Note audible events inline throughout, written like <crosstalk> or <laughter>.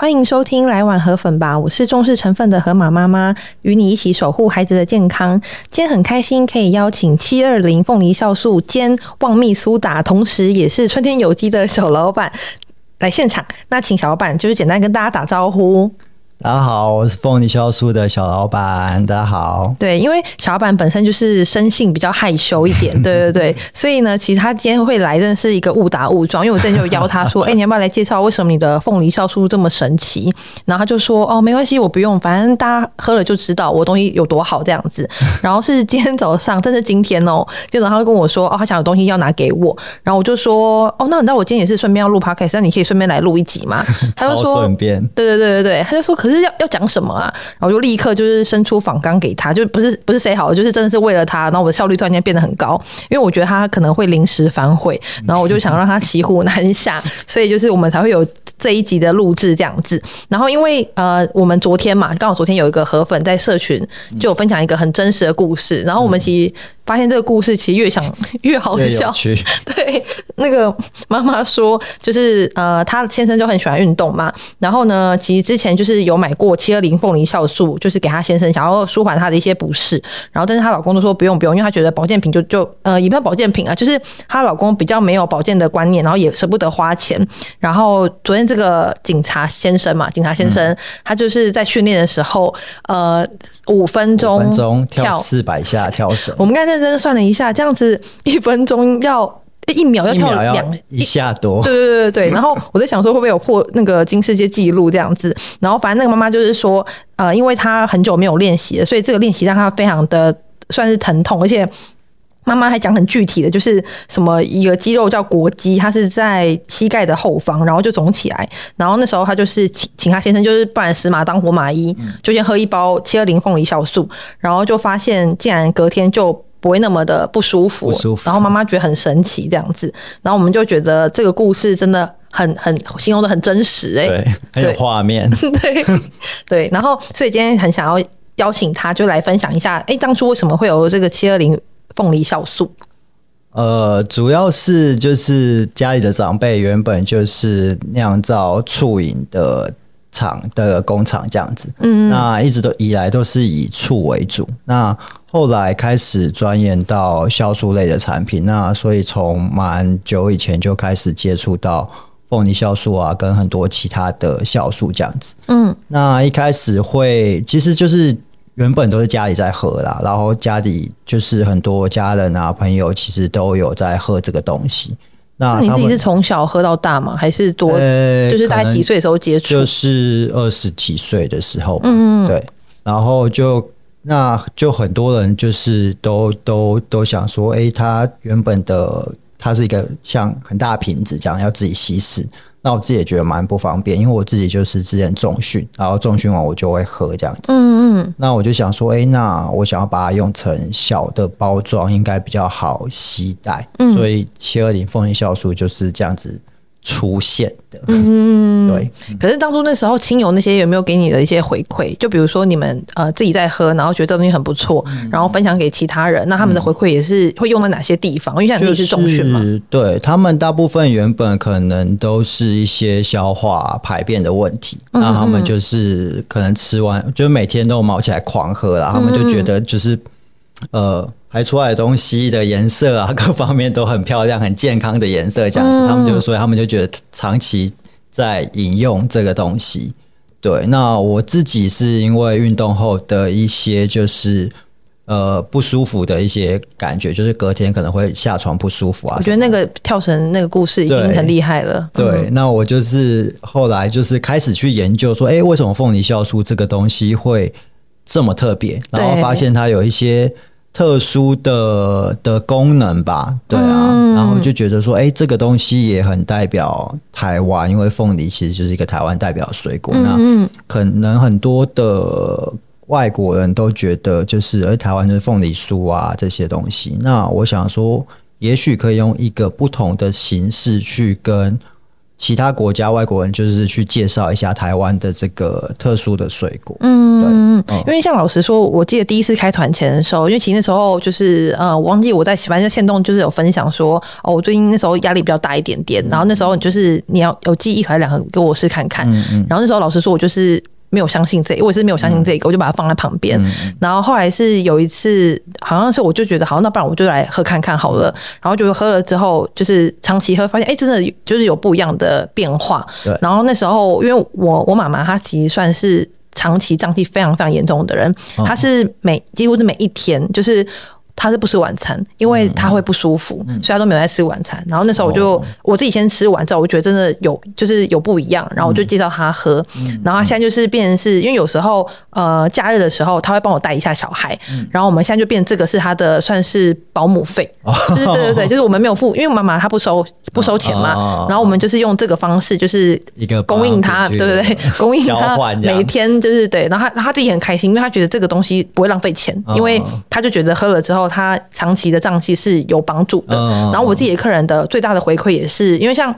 欢迎收听来碗河粉吧，我是重视成分的河马妈妈，与你一起守护孩子的健康。今天很开心可以邀请七二零凤梨酵素兼旺蜜苏打，同时也是春天有机的小老板来现场。那请小老板就是简单跟大家打招呼。大家好，我是凤梨酵素的小老板。大家好，对，因为小老板本身就是生性比较害羞一点，<laughs> 对对对，所以呢，其实他今天会来，真的是一个误打误撞。因为我之前就邀他说，<laughs> 哎、欸，你要不要来介绍为什么你的凤梨酵素这么神奇？然后他就说，哦，没关系，我不用，反正大家喝了就知道我东西有多好这样子。然后是今天早上，真的今天哦，今天早上他会跟我说，哦，他想有东西要拿给我，然后我就说，哦，那你知道我今天也是顺便要录 podcast，那你可以顺便来录一集嘛？他就说，<laughs> 顺便，对对对对对，他就说，可是要要讲什么啊？然后我就立刻就是伸出访纲给他，就不是不是谁好，就是真的是为了他，然后我的效率突然间变得很高，因为我觉得他可能会临时反悔，然后我就想让他骑虎难下，所以就是我们才会有这一集的录制这样子。然后因为呃，我们昨天嘛，刚好昨天有一个河粉在社群就有分享一个很真实的故事，然后我们其实。发现这个故事其实越想 <laughs> 越好笑。对，那个妈妈说，就是呃，她先生就很喜欢运动嘛。然后呢，其实之前就是有买过七二零凤梨酵素，就是给她先生想要舒缓她的一些不适。然后，但是她老公都说不用不用，因为他觉得保健品就就呃，也不要保健品啊，就是她老公比较没有保健的观念，然后也舍不得花钱。然后昨天这个警察先生嘛，警察先生、嗯、他就是在训练的时候，呃，五分钟五分钟跳四百下跳绳。我们刚才。认真算了一下，这样子一分钟要一秒要跳两一下多，对对对对。<laughs> 然后我在想说，会不会有破那个金世界纪录这样子？然后反正那个妈妈就是说，呃，因为她很久没有练习了，所以这个练习让她非常的算是疼痛，而且妈妈还讲很具体的，就是什么一个肌肉叫膕肌，它是在膝盖的后方，然后就肿起来。然后那时候她就是请请她先生，就是不然死马当活马医，就先喝一包七二零凤梨酵素，然后就发现竟然隔天就。不会那么的不舒服，不舒服。然后妈妈觉得很神奇这样子，然后我们就觉得这个故事真的很很形容的很真实哎、欸，对，很有画面，<laughs> 对对。然后所以今天很想要邀请他，就来分享一下，哎，当初为什么会有这个七二零凤梨酵素？呃，主要是就是家里的长辈原本就是酿造醋饮的。厂的工厂这样子，嗯，那一直都以来都是以醋为主。那后来开始钻研到酵素类的产品，那所以从蛮久以前就开始接触到凤梨酵素啊，跟很多其他的酵素这样子。嗯，那一开始会其实就是原本都是家里在喝啦，然后家里就是很多家人啊朋友其实都有在喝这个东西。那你自己是从小喝到大吗？还是多？就是大概几岁的时候接触？就是二十几岁的时候。嗯，对。然后就那就很多人就是都都都想说，哎，它原本的它是一个像很大瓶子这样要自己稀释。那我自己也觉得蛮不方便，因为我自己就是之前重训，然后重训完我就会喝这样子。嗯嗯。那我就想说，哎，那我想要把它用成小的包装，应该比较好携带。嗯。所以七二零凤梨酵素就是这样子。出现的，嗯，对。可是当初那时候亲友那些有没有给你的一些回馈？就比如说你们呃自己在喝，然后觉得这东西很不错，嗯、然后分享给其他人，那他们的回馈也是会用在哪些地方？因为像你是重训嘛，对他们大部分原本可能都是一些消化排便的问题，那、嗯、他们就是可能吃完就每天都卯起来狂喝了，他们就觉得就是呃。排出来的东西的颜色啊，各方面都很漂亮、很健康的颜色，这样子，他们就所以他们就觉得长期在饮用这个东西。对，那我自己是因为运动后的一些就是呃不舒服的一些感觉，就是隔天可能会下床不舒服啊。我觉得那个跳绳那个故事已经很厉害了。对，对嗯、那我就是后来就是开始去研究说，哎、欸，为什么凤梨酵素这个东西会这么特别？然后发现它有一些。特殊的的功能吧，对啊，嗯、然后就觉得说，哎、欸，这个东西也很代表台湾，因为凤梨其实就是一个台湾代表水果。嗯、那可能很多的外国人都觉得，就是而台湾就是凤梨酥啊这些东西。那我想说，也许可以用一个不同的形式去跟。其他国家外国人就是去介绍一下台湾的这个特殊的水果。嗯，对，因为像老实说，我记得第一次开团前的时候，因为其实那时候就是呃，我忘记我在喜欢在限动就是有分享说，哦，我最近那时候压力比较大一点点，然后那时候就是你要有寄一盒两盒给我试看看。嗯嗯。然后那时候老实说，我就是。没有相信这个，我也是没有相信这个，我就把它放在旁边。嗯、然后后来是有一次，好像是我就觉得，好，那不然我就来喝看看好了。然后就喝了之后，就是长期喝，发现哎，真的就是有不一样的变化。对。然后那时候，因为我我妈妈她其实算是长期胀气非常非常严重的人，她是每几乎是每一天就是。他是不吃晚餐，因为他会不舒服，嗯、所以他都没有在吃晚餐。然后那时候我就、哦、我自己先吃完之后，我觉得真的有就是有不一样，然后我就介绍他喝。嗯、然后他现在就是变成是因为有时候呃假日的时候他会帮我带一下小孩，嗯、然后我们现在就变成这个是他的算是保姆费，哦、就是对对对，就是我们没有付，因为妈妈她不收不收钱嘛。哦、然后我们就是用这个方式，就是一个供应他，对对对，<laughs> 供应他每天就是对。然后他他自己很开心，因为他觉得这个东西不会浪费钱，因为他就觉得喝了之后。他长期的胀气是有帮助的，然后我自己的客人的最大的回馈也是，因为像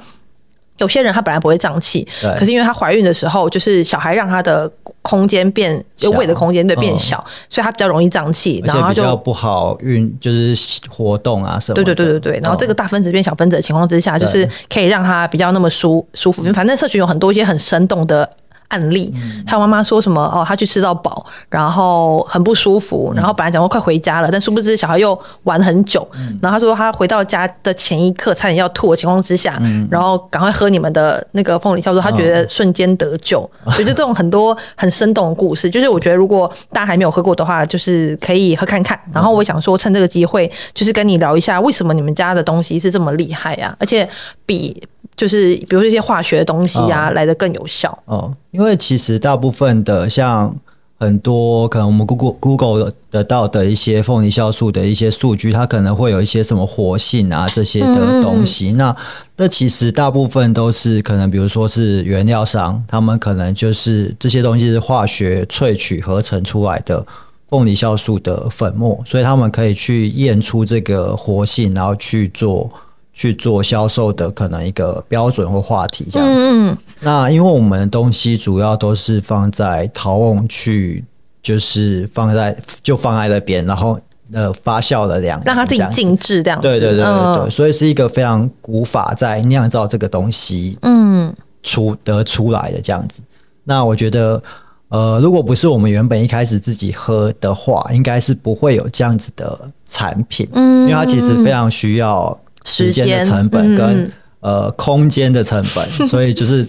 有些人他本来不会胀气，可是因为他怀孕的时候，就是小孩让他的空间变，就胃的空间对变小，所以他比较容易胀气，然后他就不好运，就是活动啊什么。对对对对对，然后这个大分子变小分子的情况之下，就是可以让他比较那么舒舒服。反正社群有很多一些很生动的。案例，还有妈妈说什么哦，她去吃到饱，然后很不舒服，然后本来讲说快回家了，但殊不知小孩又玩很久，然后她说她回到家的前一刻差点要吐的情况之下，然后赶快喝你们的那个凤梨酵素，她觉得瞬间得救，<laughs> 所以就这种很多很生动的故事，就是我觉得如果大家还没有喝过的话，就是可以喝看看。然后我想说趁这个机会，就是跟你聊一下为什么你们家的东西是这么厉害啊，而且比。就是比如说一些化学的东西啊，来的更有效。哦，因为其实大部分的像很多可能我们 Google Google 得到的一些凤梨酵素的一些数据，它可能会有一些什么活性啊这些的东西。那那其实大部分都是可能，比如说是原料商，他们可能就是这些东西是化学萃取合成出来的凤梨酵素的粉末，所以他们可以去验出这个活性，然后去做。去做销售的可能一个标准或话题这样子。嗯，那因为我们的东西主要都是放在陶瓮去，就是放在就放在那边，然后呃发酵了两让它自己静置这样子。对对对对对，嗯、所以是一个非常古法在酿造这个东西，嗯，出得出来的这样子。那我觉得，呃，如果不是我们原本一开始自己喝的话，应该是不会有这样子的产品，嗯，因为它其实非常需要。时间的成本跟、嗯、呃空间的成本，<laughs> 所以就是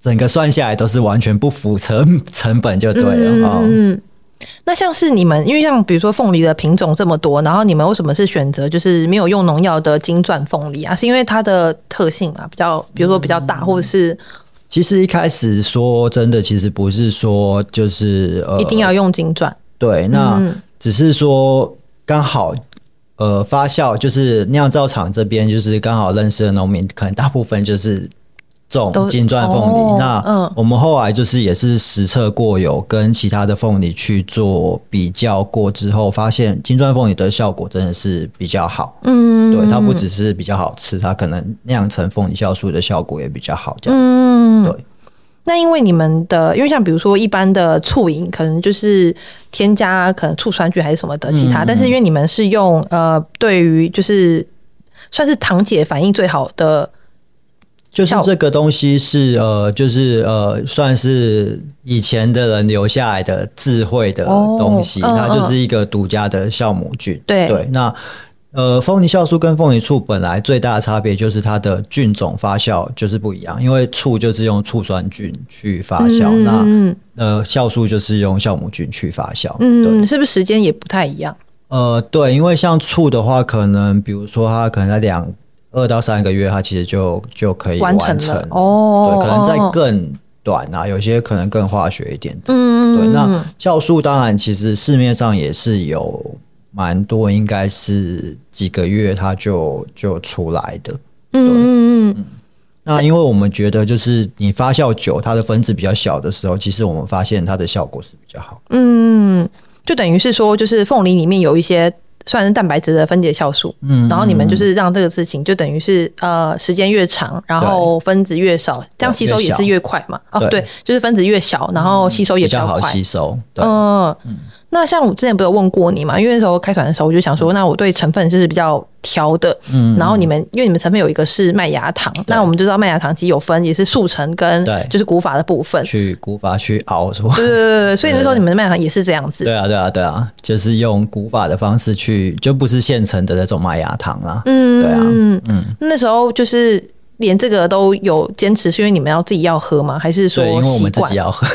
整个算下来都是完全不符成成本就对了。嗯，嗯，那像是你们，因为像比如说凤梨的品种这么多，然后你们为什么是选择就是没有用农药的金钻凤梨啊？是因为它的特性嘛，比较比如说比较大，或者是？其实一开始说真的，其实不是说就是呃一定要用金钻。对，那只是说刚好。呃，发酵就是酿造厂这边，就是刚好认识的农民，可能大部分就是种金钻凤梨。哦、那我们后来就是也是实测过，有跟其他的凤梨去做比较过之后，发现金钻凤梨的效果真的是比较好。嗯，对，它不只是比较好吃，它可能酿成凤梨酵素的效果也比较好。这样子，嗯、对。那因为你们的，因为像比如说一般的醋饮，可能就是添加可能醋酸菌还是什么的其他，嗯、但是因为你们是用呃，对于就是算是糖解反应最好的，就是这个东西是呃，就是呃，算是以前的人留下来的智慧的东西，哦、它就是一个独家的酵母菌。对、嗯、对，那。呃，凤梨酵素跟凤梨醋本来最大的差别就是它的菌种发酵就是不一样，因为醋就是用醋酸菌去发酵，嗯、那呃酵素就是用酵母菌去发酵。嗯，对是不是时间也不太一样？呃，对，因为像醋的话，可能比如说它可能在两二到三个月，它其实就就可以完成，哦。对，可能在更短啊，有些可能更化学一点的。嗯，对。那酵素当然其实市面上也是有。蛮多，应该是几个月它就就出来的。嗯嗯嗯。那因为我们觉得，就是你发酵久，它的分子比较小的时候，其实我们发现它的效果是比较好。嗯，就等于是说，就是凤梨里面有一些算是蛋白质的分解酵素，嗯，然后你们就是让这个事情就等于是呃时间越长，然后分子越少，这样吸收也是越快嘛。哦，对，就是分子越小，然后吸收也比较快，比较好吸收。嗯。那像我之前不是有问过你嘛？因为那时候开团的时候，我就想说，那我对成分就是比较挑的。嗯。然后你们，因为你们成分有一个是麦芽糖，那我们就知道麦芽糖其实有分，也是速成跟就是古法的部分。去古法去熬是吧？对对对，所以那时候你们的麦芽糖也是这样子。对啊对啊对啊，就是用古法的方式去，就不是现成的那种麦芽糖啦。嗯。对啊。嗯嗯。那时候就是。连这个都有坚持，是因为你们要自己要喝吗？还是说我们自己要喝，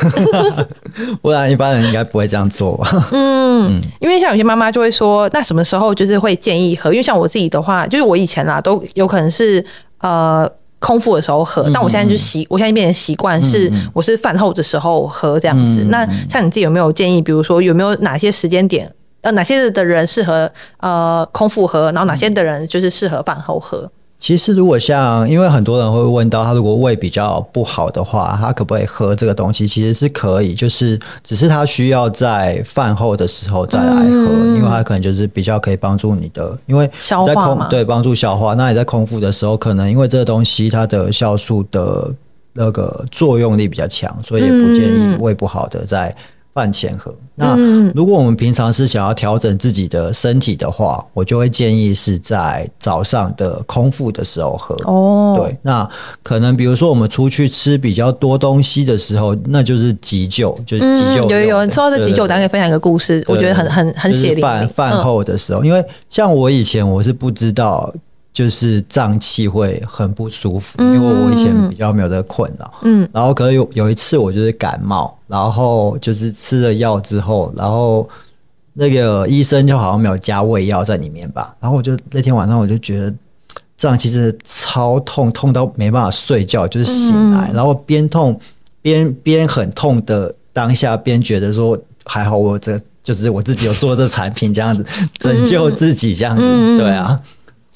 <laughs> 不然一般人应该不会这样做吧？嗯，嗯，因为像有些妈妈就会说，那什么时候就是会建议喝？因为像我自己的话，就是我以前啦都有可能是呃空腹的时候喝，但我现在就习，我现在变成习惯是我是饭后的时候喝这样子。那像你自己有没有建议？比如说有没有哪些时间点，呃，哪些的人适合呃空腹喝，然后哪些的人就是适合饭后喝？其实，如果像，因为很多人会问到，他如果胃比较不好的话，他可不可以喝这个东西？其实是可以，就是只是他需要在饭后的时候再来喝，嗯、因为他可能就是比较可以帮助你的，因为在空对帮助消化。那你在空腹的时候，可能因为这个东西它的酵素的那个作用力比较强，所以也不建议胃不好的在。饭前喝。那如果我们平常是想要调整自己的身体的话，我就会建议是在早上的空腹的时候喝。哦，对，那可能比如说我们出去吃比较多东西的时候，那就是急救，就是急救。有有有，说到这急救，我可以分享一个故事，我觉得很很很血淋淋。饭饭后的时候，因为像我以前我是不知道。就是胀气会很不舒服，因为我以前比较没有这个困扰。嗯，然后可能有有一次我就是感冒，然后就是吃了药之后，然后那个医生就好像没有加胃药在里面吧，然后我就那天晚上我就觉得胀气是超痛，痛到没办法睡觉，就是醒来，然后边痛边边很痛的当下，边觉得说还好我这就是我自己有做这产品这样子拯救自己这样子，对啊。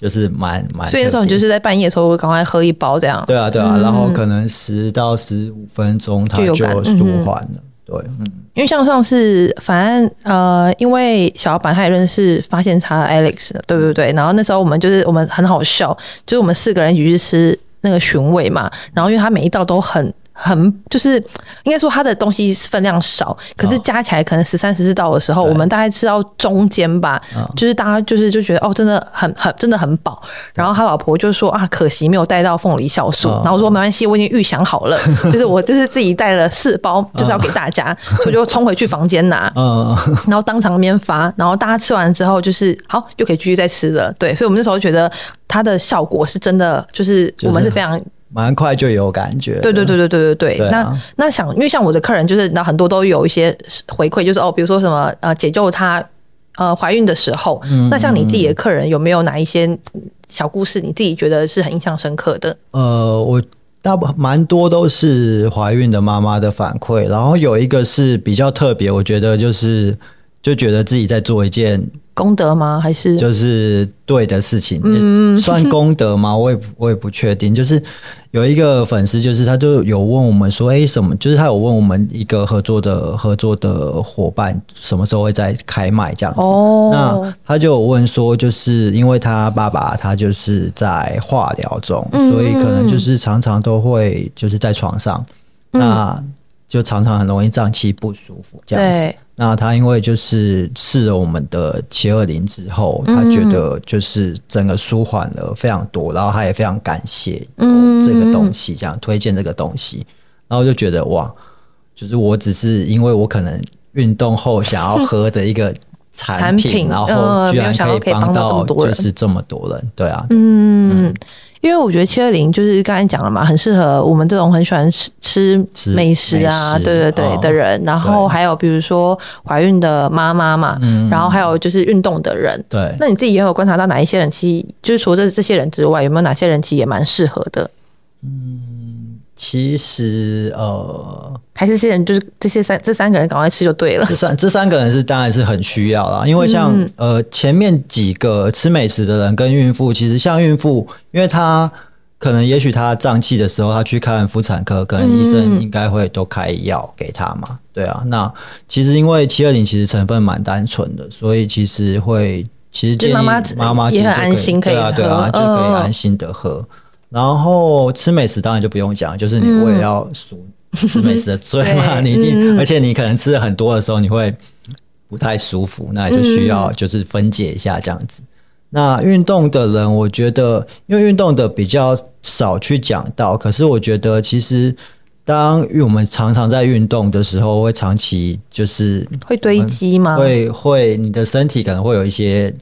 就是蛮蛮，所以那时候你就是在半夜的时候赶快喝一包这样。对啊，对啊，然后可能十到十五分钟它就舒缓了。对，嗯，因为像上次，反正呃，因为小老板他也认识发现差的 Alex，对不对？然后那时候我们就是我们很好笑，就是我们四个人一起去吃那个寻味嘛，然后因为他每一道都很。很就是应该说它的东西分量少，可是加起来可能十三十四道的时候，我们大概吃到中间吧，就是大家就是就觉得哦，真的很很真的很饱。然后他老婆就说啊，可惜没有带到凤梨酵素。然后我说没关系，我已经预想好了，<laughs> 就是我就是自己带了四包，就是要给大家，所以就冲回去房间拿，<laughs> 然后当场那边发，然后大家吃完之后就是好，又可以继续再吃了。对，所以我们那时候觉得它的效果是真的，就是我们是非常。蛮快就有感觉，对对对对对对对。那那想，因为像我的客人，就是那很多都有一些回馈，就是哦，比如说什么呃，解救她呃怀孕的时候。那像你自己的客人，有没有哪一些小故事，你自己觉得是很印象深刻的？呃，我大部蛮多都是怀孕的妈妈的反馈，然后有一个是比较特别，我觉得就是就觉得自己在做一件。功德吗？还是就是对的事情，嗯、算功德吗？我也我也不确定。就是有一个粉丝，就是他就有问我们说：“哎、欸，什么？”就是他有问我们一个合作的合作的伙伴，什么时候会再开卖这样子？哦、那他就有问说，就是因为他爸爸他就是在化疗中，嗯、所以可能就是常常都会就是在床上，嗯、那就常常很容易胀气不舒服这样子。那他因为就是试了我们的七二零之后，他觉得就是整个舒缓了非常多，然后他也非常感谢这个东西，这样推荐这个东西，然后就觉得哇，就是我只是因为我可能运动后想要喝的一个产品，<laughs> 然后居然可以帮到就是这么多人，对啊，嗯。因为我觉得七二零就是刚才讲了嘛，很适合我们这种很喜欢吃吃美食啊，对对对的人。然后还有比如说怀孕的妈妈嘛，然后还有就是运动的人。对，那你自己有没有观察到哪一些人其实就是除了这这些人之外，有没有哪些人其实也蛮适合的？嗯，其实呃。还是这些人就是这些三这三个人赶快吃就对了。这三这三个人是当然是很需要啦，因为像、嗯、呃前面几个吃美食的人跟孕妇，其实像孕妇，因为她可能也许她胀气的时候，她去看妇产科，可能医生应该会都开药给她嘛。嗯、对啊，那其实因为七二零其实成分蛮单纯的，所以其实会其实建议妈妈也很安心可以，对啊对啊，就可以安心的喝。哦、然后吃美食当然就不用讲，就是你我也要赎 <laughs> 吃美食的罪嘛，嗯、你一定，而且你可能吃的很多的时候，你会不太舒服，那也就需要就是分解一下这样子。嗯、那运动的人，我觉得因为运动的比较少去讲到，可是我觉得其实。当我们常常在运动的时候，会长期就是会堆积吗？会会，你的身体可能会有一些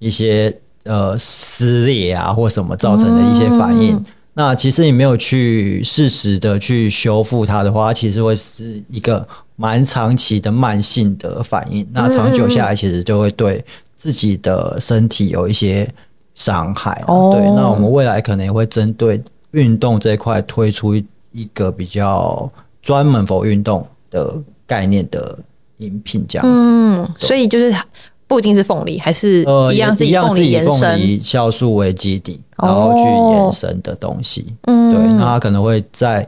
一些呃撕裂啊，或什么造成的一些反应。嗯、那其实你没有去适时的去修复它的话，其实会是一个蛮长期的慢性的反应。那长久下来，其实就会对自己的身体有一些伤害、啊。哦、对，那我们未来可能也会针对运动这一块推出一。个比较专门 for 运动的概念的饮品这样子，嗯，所以就是不一定是凤梨，还是一样是以凤梨延伸，凤梨酵素为基底，然后去延伸的东西，嗯、哦，对，那它可能会在，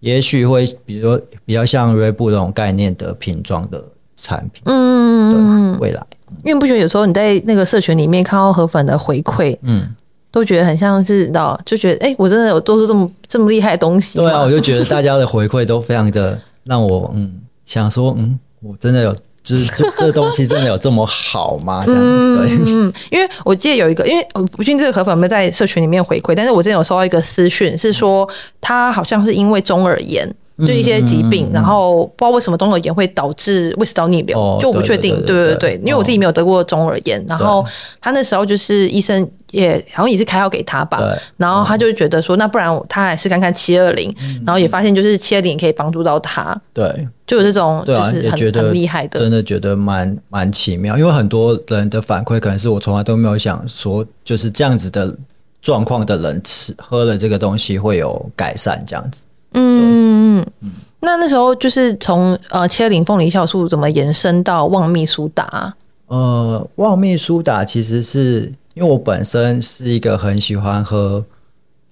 也许会比如说比较像瑞布这种概念的瓶装的产品，嗯，对，未来，因为不觉得有时候你在那个社群里面看到河粉的回馈，嗯。都觉得很像是，知道就觉得，哎、欸，我真的有做出这么这么厉害的东西。对啊，我就觉得大家的回馈都非常的让我，嗯，想说，嗯，我真的有，就是这这东西真的有这么好吗？这样，对，嗯，因为我记得有一个，因为我不确定这个河粉有没有在社群里面回馈，但是我之前有收到一个私讯，是说他好像是因为中耳炎。就一些疾病，然后不知道为什么中耳炎会导致胃食道逆流，就我不确定。对对对，因为我自己没有得过中耳炎，然后他那时候就是医生也好像也是开药给他吧，然后他就觉得说，那不然他还是看看七二零，然后也发现就是七二零也可以帮助到他。对，就有这种就是很很厉害的，真的觉得蛮蛮奇妙。因为很多人的反馈可能是我从来都没有想说，就是这样子的状况的人吃喝了这个东西会有改善这样子。嗯嗯嗯，那那时候就是从呃七二零凤梨酵素怎么延伸到旺蜜苏打？呃，旺蜜苏打其实是因为我本身是一个很喜欢喝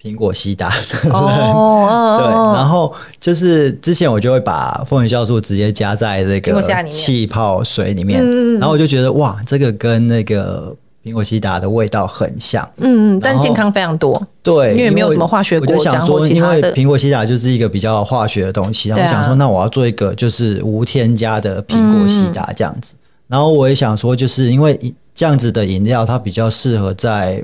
苹果西打的人，哦、<laughs> 对，然后就是之前我就会把凤梨酵素直接加在这个气泡水里面，然后我就觉得哇，这个跟那个。苹果西达的味道很像，嗯嗯，但健康非常多，对，因为没有什么化学。我就想说，因为苹果西达就是一个比较化学的东西，然后我想说，那我要做一个就是无添加的苹果西达这样子。嗯、然后我也想说，就是因为这样子的饮料，它比较适合在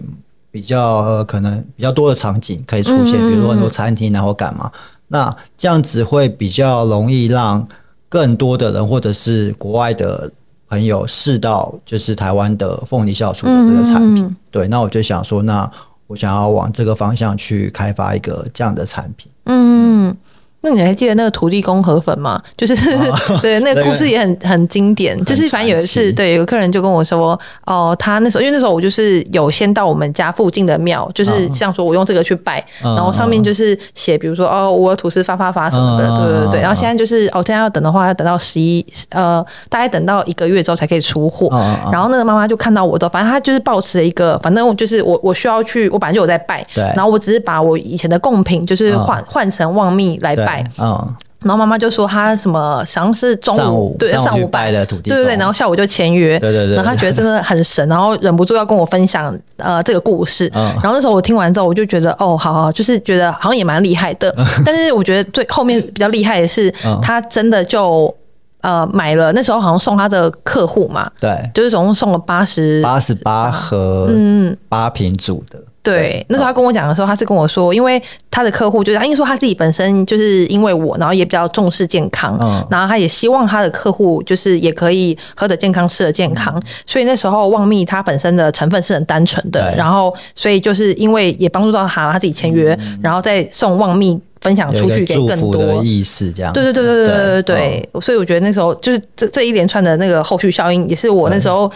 比较呃可能比较多的场景可以出现，嗯、比如说很多餐厅然后干嘛，那这样子会比较容易让更多的人或者是国外的。朋友试到就是台湾的凤梨酵素的这个产品，嗯、对，那我就想说，那我想要往这个方向去开发一个这样的产品，嗯。嗯那你还记得那个土地公河粉吗？就是、哦、<laughs> 对，那个故事也很很经典。就是反正有一次，对，有个客人就跟我说，哦，他那时候因为那时候我就是有先到我们家附近的庙，就是像说我用这个去拜，哦、然后上面就是写，比如说哦，我土司发发发什么的，哦、对对对。然后现在就是哦，现在要等的话，要等到十一呃，大概等到一个月之后才可以出货。哦、然后那个妈妈就看到我的，反正她就是抱持了一个，反正就是我我需要去，我本来就有在拜，对。然后我只是把我以前的贡品就是换换成旺蜜来拜。嗯，然后妈妈就说她什么，好像是中午，上午对，上午拜。的土地，对对对，然后下午就签约，对对对，然后她觉得真的很神，然后忍不住要跟我分享呃这个故事，嗯，然后那时候我听完之后，我就觉得哦，好好，就是觉得好像也蛮厉害的，<laughs> 但是我觉得最后面比较厉害的是，他真的就呃买了，那时候好像送他的客户嘛，对，就是总共送了八十八十八盒，嗯，八瓶组的。对，那时候他跟我讲的时候，他是跟我说，因为他的客户就是，他应该说他自己本身就是因为我，然后也比较重视健康，嗯、然后他也希望他的客户就是也可以喝得健康，吃得健康，嗯、所以那时候旺蜜它本身的成分是很单纯的，然后所以就是因为也帮助到他，他自己签约，嗯、然后再送旺蜜分享出去给更多。的意思，这样对对对对对对对对，哦、所以我觉得那时候就是这这一连串的那个后续效应，也是我那时候。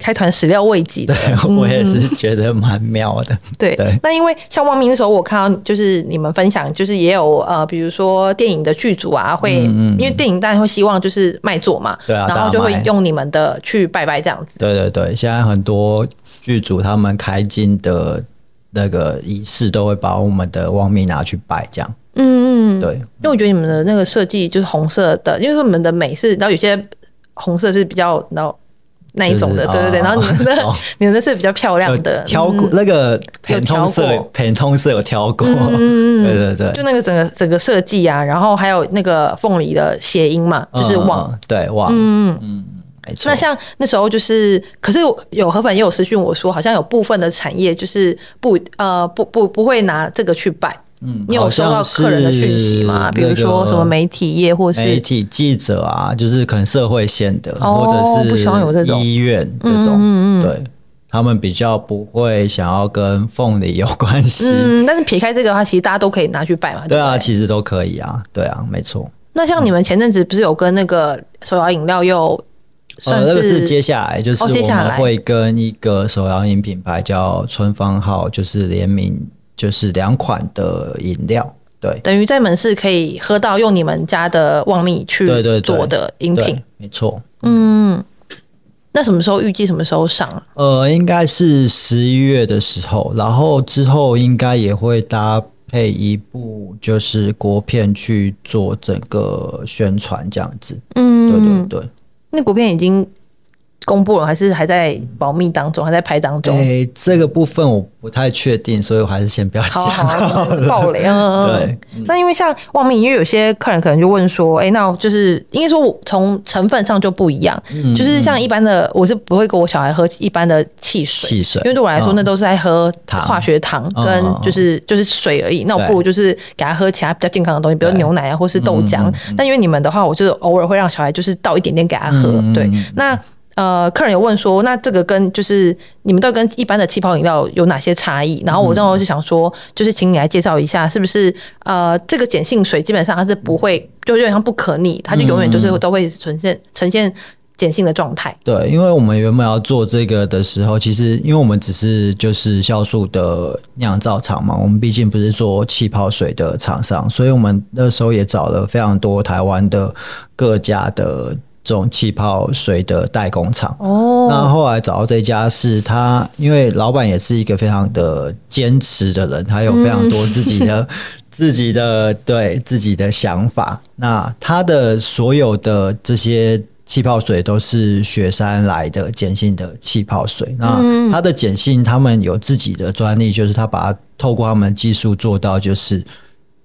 开团始料未及的，对，我也是觉得蛮妙的。对，对那因为像旺明的时候，我看到就是你们分享，就是也有呃，比如说电影的剧组啊，会、嗯嗯、因为电影当然会希望就是卖座嘛，对啊，然后就会用你们的去拜拜这样子。对对对，现在很多剧组他们开金的那个仪式，都会把我们的旺蜜拿去拜这样。嗯嗯，对，因为我觉得你们的那个设计就是红色的，因为说你们的美是，然后有些红色是比较然后。那一种的，对对对。然后你们的 <laughs> 你们的是比较漂亮的，挑过那个有挑色，偏通色有挑过，嗯 <laughs> 对对对，就那个整个整个设计啊，然后还有那个凤梨的谐音嘛，就是旺，对旺，嗯嗯。那像那时候就是，可是有河粉也有私讯我说，好像有部分的产业就是不呃不不不会拿这个去拜。嗯，你有收到客人的讯息吗？比如说什么媒体业或是媒体记者啊，就是可能社会线的，或者是不希望有这种医院这种，嗯嗯，对，他们比较不会想要跟凤梨有关系。嗯，但是撇开这个的话，其实大家都可以拿去拜嘛。对啊，其实都可以啊，对啊，没错。那像你们前阵子不是有跟那个手摇饮料又？呃，那个是接下来就是我们会跟一个手摇饮品牌叫春芳号，就是联名，就是两款的饮料，对，等于在门市可以喝到用你们家的旺蜜去做的饮品，没错。嗯，那什么时候预计什么时候上？呃，应该是十一月的时候，然后之后应该也会搭配一部就是国片去做整个宣传这样子。嗯，对对对。那国片已经公布了，还是还在保密当中，还在拍当中？对，这个部分我不太确定，所以我还是先不要讲。<laughs> 好好爆雷啊！对，那因为像旺蜜，因为有些客人可能就问说，哎、欸，那就是应该说我从成分上就不一样，嗯、就是像一般的，我是不会给我小孩喝一般的汽水，汽水，因为对我来说，那都是在喝化学糖跟就是就是水而已。那我不如就是给他喝其他比较健康的东西，比如牛奶啊，或是豆浆。但因为你们的话，我就是偶尔会让小孩就是倒一点点给他喝。对，那。呃，客人有问说，那这个跟就是你们到底跟一般的气泡饮料有哪些差异？然后我那时候就想说，就是请你来介绍一下，是不是呃，这个碱性水基本上它是不会，就有点像不可逆，它就永远就是都会呈现呈现碱性的状态。对，因为我们原本要做这个的时候，其实因为我们只是就是酵素的酿造厂嘛，我们毕竟不是做气泡水的厂商，所以我们那时候也找了非常多台湾的各家的。这种气泡水的代工厂哦，那后来找到这家是他，因为老板也是一个非常的坚持的人，他有非常多自己的、嗯、<laughs> 自己的对自己的想法。那他的所有的这些气泡水都是雪山来的碱性的气泡水。那它的碱性，他们有自己的专利，就是他把它透过他们技术做到，就是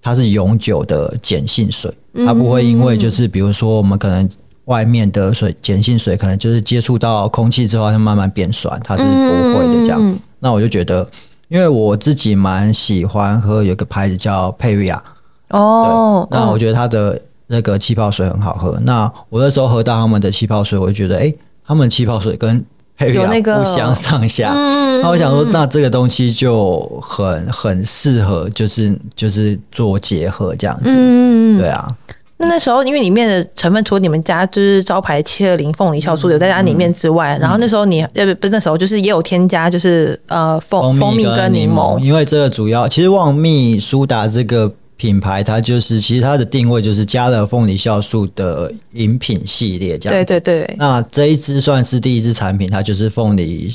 它是永久的碱性水，它不会因为就是比如说我们可能。外面的水碱性水可能就是接触到空气之后，它慢慢变酸，它是不会的。这样，嗯、那我就觉得，因为我自己蛮喜欢喝，有个牌子叫佩瑞亚哦，那我觉得它的那个气泡水很好喝。哦、那我那时候喝到他们的气泡水，我就觉得，哎、欸，他们气泡水跟佩瑞亚不相上下。那、那个、我想说，那这个东西就很很适合，就是就是做结合这样子。嗯、对啊。那那时候，因为里面的成分除了你们家就是招牌七二零凤梨酵素有在它里面之外，嗯、然后那时候你呃不不是那时候，就是也有添加就是呃蜂蜂蜜跟柠檬，因为这个主要其实旺蜜苏打这个品牌，它就是其实它的定位就是加了凤梨酵素的饮品系列这样子。对对对。那这一支算是第一支产品，它就是凤梨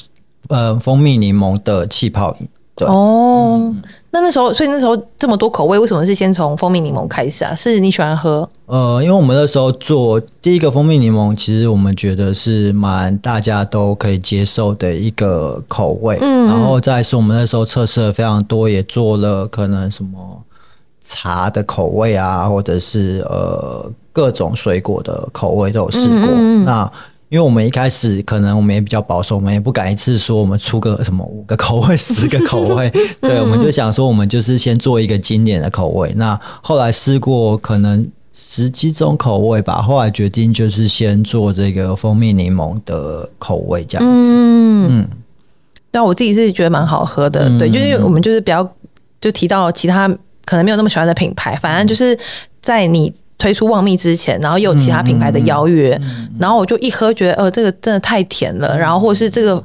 呃蜂蜜柠檬的气泡饮。对哦。嗯那那时候，所以那时候这么多口味，为什么是先从蜂蜜柠檬开始啊？是你喜欢喝？呃，因为我们那时候做第一个蜂蜜柠檬，其实我们觉得是蛮大家都可以接受的一个口味。嗯，然后再是我们那时候测试了非常多，也做了可能什么茶的口味啊，或者是呃各种水果的口味都有试过。嗯嗯那因为我们一开始可能我们也比较保守，我们也不敢一次说我们出个什么五个口味、十个口味，<laughs> 对，我们就想说我们就是先做一个经典的口味。那后来试过可能十几种口味吧，后来决定就是先做这个蜂蜜柠檬的口味这样子。嗯嗯，但我自己是觉得蛮好喝的，对，就是我们就是比较就提到其他可能没有那么喜欢的品牌，反正就是在你。推出旺蜜之前，然后又有其他品牌的邀约，嗯嗯、然后我就一喝觉得，呃，这个真的太甜了，然后或者是这个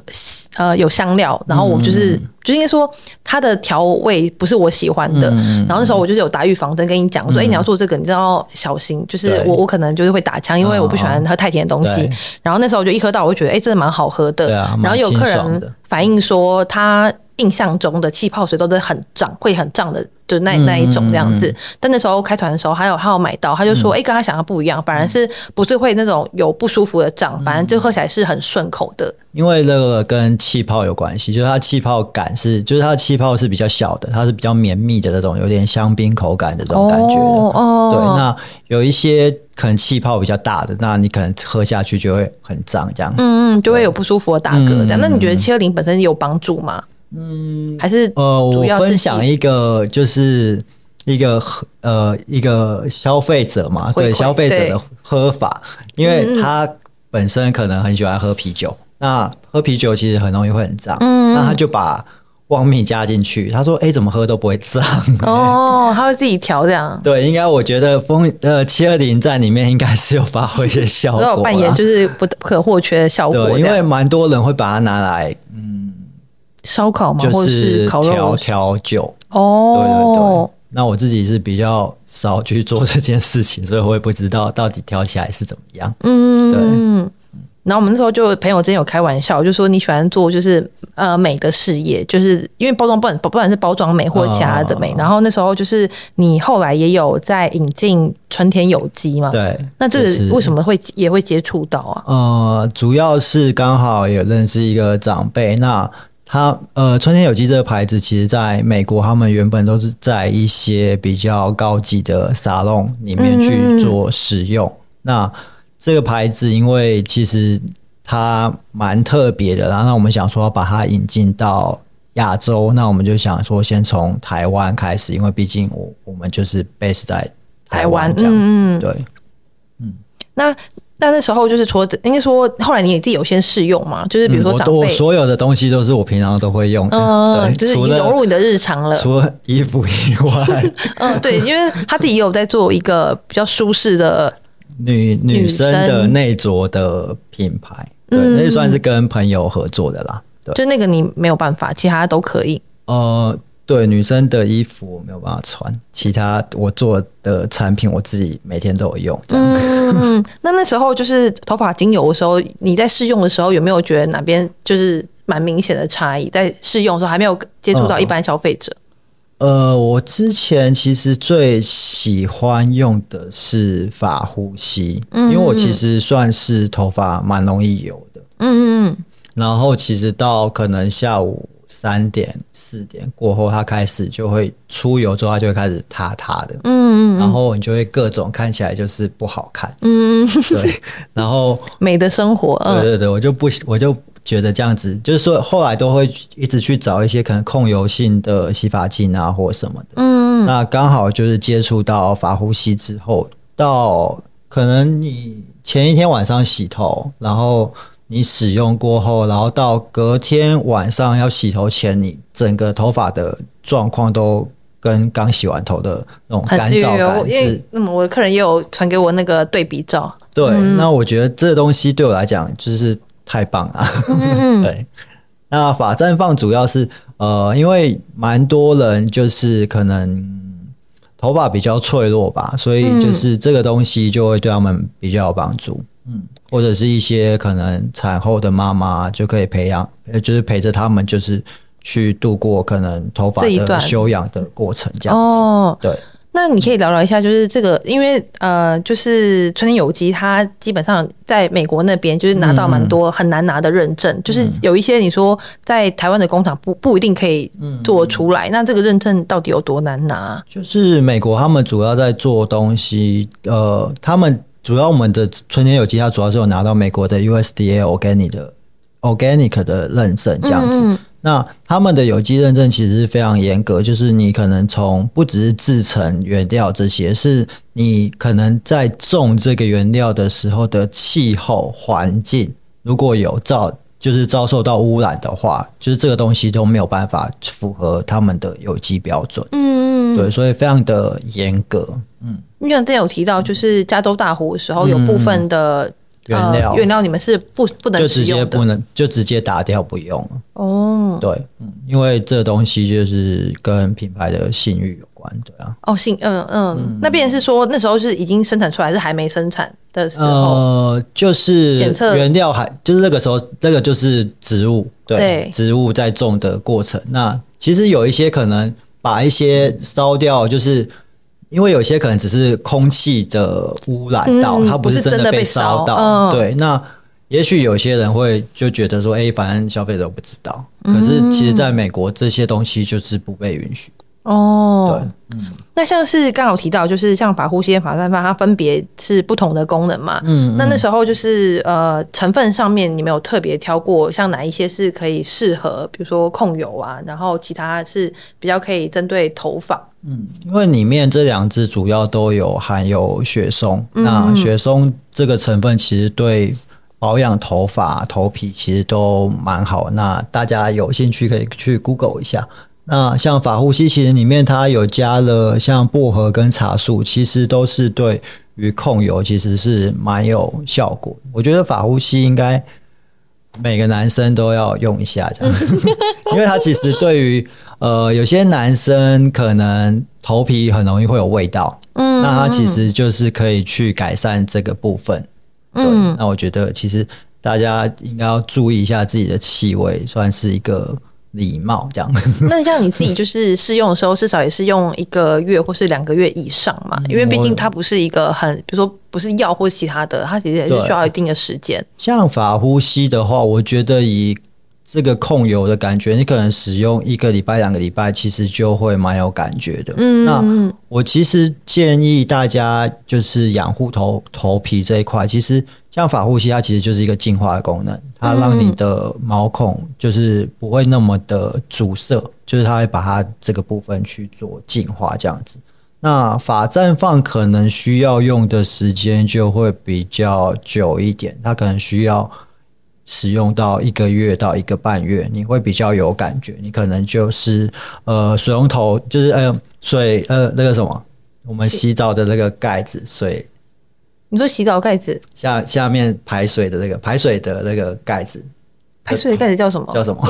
呃有香料，然后我就是、嗯、就应该说它的调味不是我喜欢的，嗯、然后那时候我就是有打预防针跟你讲，我说，哎、嗯，你要做这个，你知道小心，就是我我可能就是会打枪，因为我不喜欢喝太甜的东西。哦、然后那时候我就一喝到，我就觉得，哎，真的蛮好喝的。啊、然后有客人反映说他。印象中的气泡水都是很胀，会很胀的，就那那一种这样子。嗯嗯嗯、但那时候开团的时候，还有还有买到，他就说，哎、嗯，跟他想的不一样，反而是不是会那种有不舒服的胀，反正就喝起来是很顺口的。因为那个跟气泡有关系，就是它气泡感是，就是它的气泡是比较小的，它是比较绵密的那种，有点香槟口感的这种感觉的。哦，哦对，那有一些可能气泡比较大的，那你可能喝下去就会很胀，这样。嗯嗯，就会有不舒服的打嗝这样。嗯、那你觉得七二零本身有帮助吗？嗯，还是呃，我分享一个，就是一个呃一个消费者嘛，对消费者的喝法，因为他本身可能很喜欢喝啤酒。那喝啤酒其实很容易会很胀，嗯，那他就把旺蜜加进去。他说：“哎、欸，怎么喝都不会胀。”哦，<laughs> 他会自己调这样。对，应该我觉得风呃七二零在里面应该是有发挥一些效果，有扮演就是不不可或缺的效果。对，因为蛮多人会把它拿来嗯烧烤嘛，就是调调酒。哦，对对对。那我自己是比较少去做这件事情，所以我也不知道到底调起来是怎么样。嗯，对。然后我们那时候就朋友之间有开玩笑，就说你喜欢做就是呃美的事业，就是因为包装不管不管是包装美或者其他的美。然后那时候就是你后来也有在引进纯田有机嘛？对。那这个为什么会也会接触到啊？呃，主要是刚好有认识一个长辈，那他呃纯田有机这个牌子，其实在美国他们原本都是在一些比较高级的沙龙里面去做使用。嗯、那这个牌子，因为其实它蛮特别的，然后那我们想说把它引进到亚洲，那我们就想说先从台湾开始，因为毕竟我我们就是 base 在台湾这样子，嗯、对，嗯，那那那时候就是说，应该说后来你也自己有先试用嘛，就是比如说长辈、嗯、所有的东西都是我平常都会用的，嗯、对，就是已经融入你的日常了，除了衣服以外，<laughs> 嗯，对，因为他自己也有在做一个比较舒适的。女女生的内着的品牌，对，那就算是跟朋友合作的啦。对，就那个你没有办法，其他都可以。呃，对，女生的衣服我没有办法穿，其他我做的产品我自己每天都有用。这样。嗯，<laughs> 那那时候就是头发精油的时候，你在试用的时候有没有觉得哪边就是蛮明显的差异？在试用的时候还没有接触到一般消费者。嗯呃，我之前其实最喜欢用的是法呼吸，嗯嗯，因为我其实算是头发蛮容易油的，嗯嗯，然后其实到可能下午三点四点过后，它开始就会出油之后，它就会开始塌塌的，嗯嗯，然后你就会各种看起来就是不好看，嗯，对，然后 <laughs> 美的生活，对对对，我就不我就。觉得这样子，就是说后来都会一直去找一些可能控油性的洗发精啊，或什么的。嗯，那刚好就是接触到法呼吸之后，到可能你前一天晚上洗头，然后你使用过后，然后到隔天晚上要洗头前，你整个头发的状况都跟刚洗完头的那种干燥感是。那么我的客人也有传给我那个对比照。对，嗯、那我觉得这东西对我来讲就是。太棒了，嗯、对。那法绽放主要是呃，因为蛮多人就是可能头发比较脆弱吧，所以就是这个东西就会对他们比较有帮助。嗯，或者是一些可能产后的妈妈就可以培养，就是陪着他们，就是去度过可能头发的修养的过程，这样子。哦，对。那你可以聊聊一下，就是这个，因为呃，就是春天有机，它基本上在美国那边就是拿到蛮多很难拿的认证，嗯、就是有一些你说在台湾的工厂不不一定可以做出来。嗯、那这个认证到底有多难拿？就是美国他们主要在做东西，呃，他们主要我们的春天有机，它主要是有拿到美国的 USDA Organic 的 Organic 的认证这样子。嗯那他们的有机认证其实是非常严格，就是你可能从不只是制成原料这些，是你可能在种这个原料的时候的气候环境，如果有造就是遭受到污染的话，就是这个东西都没有办法符合他们的有机标准。嗯，对，所以非常的严格。嗯，你像之前有提到，就是加州大湖的时候，有部分的。原料、呃、原料你们是不不能就直接不能就直接打掉不用了。哦，对，嗯，因为这东西就是跟品牌的信誉有关，对啊。哦，信，嗯嗯，那边是说那时候是已经生产出来，是还没生产的时候？呃，就是检测。原料还就是那个时候，那个就是植物，对，对。植物在种的过程。那其实有一些可能把一些烧掉，就是因为有些可能只是空气的污染到，嗯、它不是真的被烧到，嗯、对，那。也许有些人会就觉得说，哎、欸，反正消费者不知道。可是其实在美国，这些东西就是不被允许。哦，对，嗯。那像是刚刚有提到，就是像法呼吸、法散放，它分别是不同的功能嘛？嗯，嗯。那那时候就是呃，成分上面你们有特别挑过，像哪一些是可以适合，比如说控油啊，然后其他是比较可以针对头发。嗯，因为里面这两支主要都有含有雪松，那雪松这个成分其实对。保养头发、头皮其实都蛮好，那大家有兴趣可以去 Google 一下。那像法呼吸，其实里面它有加了像薄荷跟茶树，其实都是对于控油其实是蛮有效果。我觉得法呼吸应该每个男生都要用一下，这样，<laughs> 因为它其实对于呃有些男生可能头皮很容易会有味道，嗯，那它其实就是可以去改善这个部分。对，那我觉得其实大家应该要注意一下自己的气味，算是一个礼貌这样。<laughs> 那像你自己就是试用的时候，至少也是用一个月或是两个月以上嘛，因为毕竟它不是一个很，比如说不是药或其他的，它其实也是需要一定的时间。像法呼吸的话，我觉得以这个控油的感觉，你可能使用一个礼拜、两个礼拜，其实就会蛮有感觉的。嗯，那我其实建议大家就是养护头头皮这一块，其实像法呼吸，它其实就是一个净化的功能，它让你的毛孔就是不会那么的阻塞，就是它会把它这个部分去做净化这样子。那法绽放可能需要用的时间就会比较久一点，它可能需要。使用到一个月到一个半月，你会比较有感觉。你可能就是呃水龙头，就是呃水呃那个什么，我们洗澡的那个盖子水。你说洗澡盖子下下面排水的那个排水的那个盖子。排水的盖子叫什么？叫什么？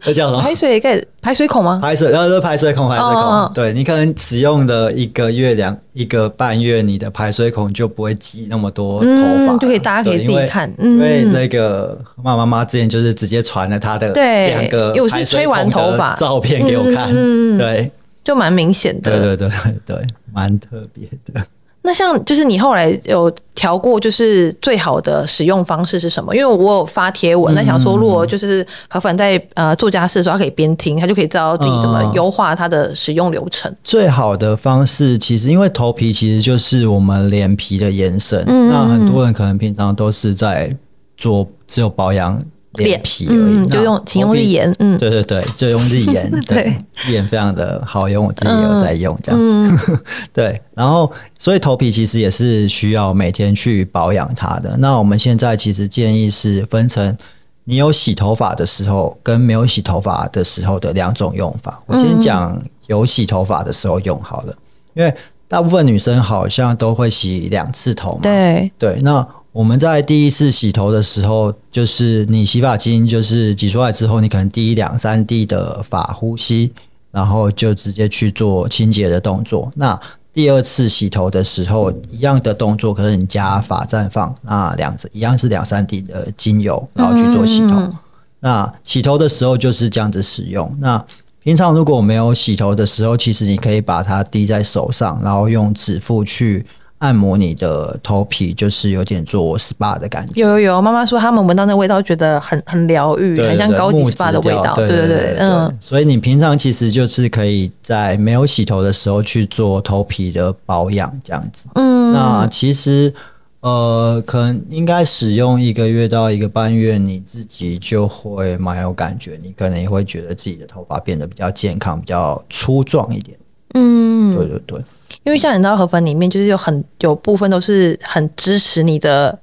这 <laughs> 叫什么？排水的盖子，排水孔吗？排水，然后是排水孔，排水孔。Oh, oh. 对，你可能使用的一个月两一个半月，你的排水孔就不会积那么多头发，嗯，就可以大家可以自己看。因为那个妈妈妈之前就是直接传了她的两个排水孔的照片给我看，对，就蛮明显的。对对对对，蛮特别的。那像就是你后来有调过，就是最好的使用方式是什么？因为我有发贴文，那想说如果就是何凡在呃做家事的时候，他可以边听，他就可以知道自己怎么优化他的使用流程。最好的方式其实，因为头皮其实就是我们脸皮的延伸，那很多人可能平常都是在做只有保养。脸皮而已，嗯，就用，请用日颜，嗯，对对对，就用日颜，<laughs> 对，日颜非常的好用，我自己也有在用，这样，嗯、<laughs> 对，然后所以头皮其实也是需要每天去保养它的。那我们现在其实建议是分成你有洗头发的时候跟没有洗头发的时候的两种用法。我先讲有洗头发的时候用好了，因为大部分女生好像都会洗两次头嘛，对对，那。我们在第一次洗头的时候，就是你洗发精就是挤出来之后，你可能滴两三滴的法呼吸，然后就直接去做清洁的动作。那第二次洗头的时候，一样的动作，可是你加法绽放，那两次一样是两三滴的精油，然后去做洗头。嗯嗯。那洗头的时候就是这样子使用。那平常如果没有洗头的时候，其实你可以把它滴在手上，然后用指腹去。按摩你的头皮，就是有点做 SPA 的感觉。有有有，妈妈说他们闻到那味道，觉得很很疗愈，很像高级 SPA 的味道。对对对，嗯。所以你平常其实就是可以在没有洗头的时候去做头皮的保养，这样子。嗯。那其实呃，可能应该使用一个月到一个半月，你自己就会蛮有感觉。你可能也会觉得自己的头发变得比较健康，比较粗壮一点。嗯，对对对。因为像你知道，河粉里面就是有很有部分都是很支持你的